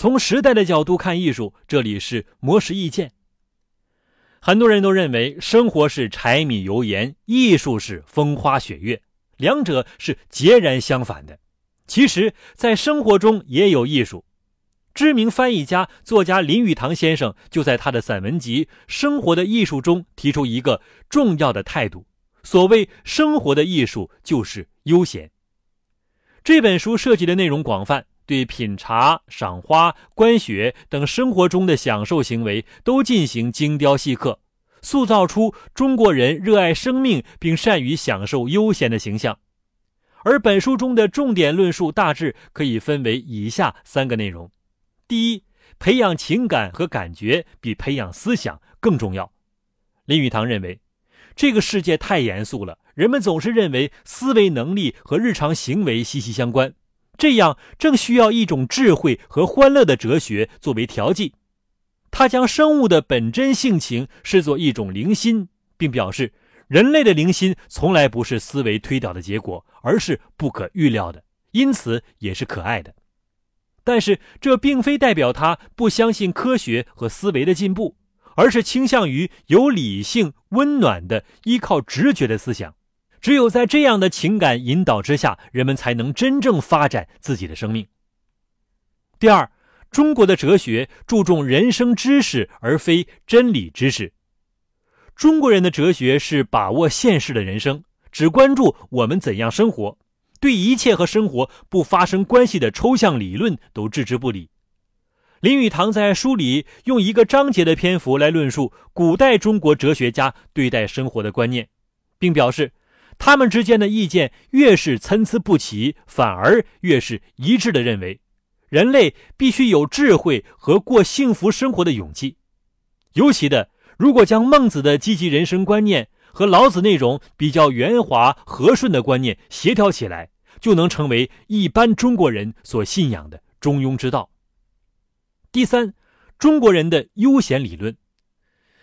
从时代的角度看艺术，这里是魔石意见。很多人都认为生活是柴米油盐，艺术是风花雪月，两者是截然相反的。其实，在生活中也有艺术。知名翻译家、作家林语堂先生就在他的散文集《生活的艺术》中提出一个重要的态度：所谓生活的艺术，就是悠闲。这本书涉及的内容广泛，对品茶、赏花、观雪等生活中的享受行为都进行精雕细刻，塑造出中国人热爱生命并善于享受悠闲的形象。而本书中的重点论述大致可以分为以下三个内容。第一，培养情感和感觉比培养思想更重要。林语堂认为，这个世界太严肃了，人们总是认为思维能力和日常行为息息相关，这样正需要一种智慧和欢乐的哲学作为调剂。他将生物的本真性情视作一种灵心，并表示，人类的灵心从来不是思维推导的结果，而是不可预料的，因此也是可爱的。但是，这并非代表他不相信科学和思维的进步，而是倾向于有理性、温暖的、依靠直觉的思想。只有在这样的情感引导之下，人们才能真正发展自己的生命。第二，中国的哲学注重人生知识而非真理知识。中国人的哲学是把握现实的人生，只关注我们怎样生活。对一切和生活不发生关系的抽象理论都置之不理。林语堂在书里用一个章节的篇幅来论述古代中国哲学家对待生活的观念，并表示，他们之间的意见越是参差不齐，反而越是一致的认为，人类必须有智慧和过幸福生活的勇气。尤其的，如果将孟子的积极人生观念。和老子那种比较圆滑和顺的观念协调起来，就能成为一般中国人所信仰的中庸之道。第三，中国人的悠闲理论，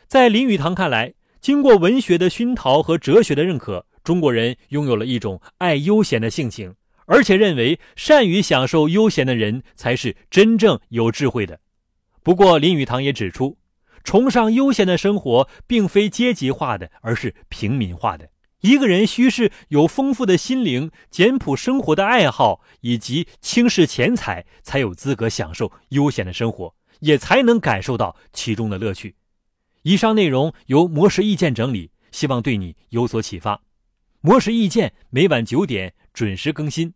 在林语堂看来，经过文学的熏陶和哲学的认可，中国人拥有了一种爱悠闲的性情，而且认为善于享受悠闲的人才是真正有智慧的。不过，林语堂也指出。崇尚悠闲的生活，并非阶级化的，而是平民化的。一个人须是有丰富的心灵、简朴生活的爱好，以及轻视钱财，才有资格享受悠闲的生活，也才能感受到其中的乐趣。以上内容由模式意见整理，希望对你有所启发。魔石意见每晚九点准时更新。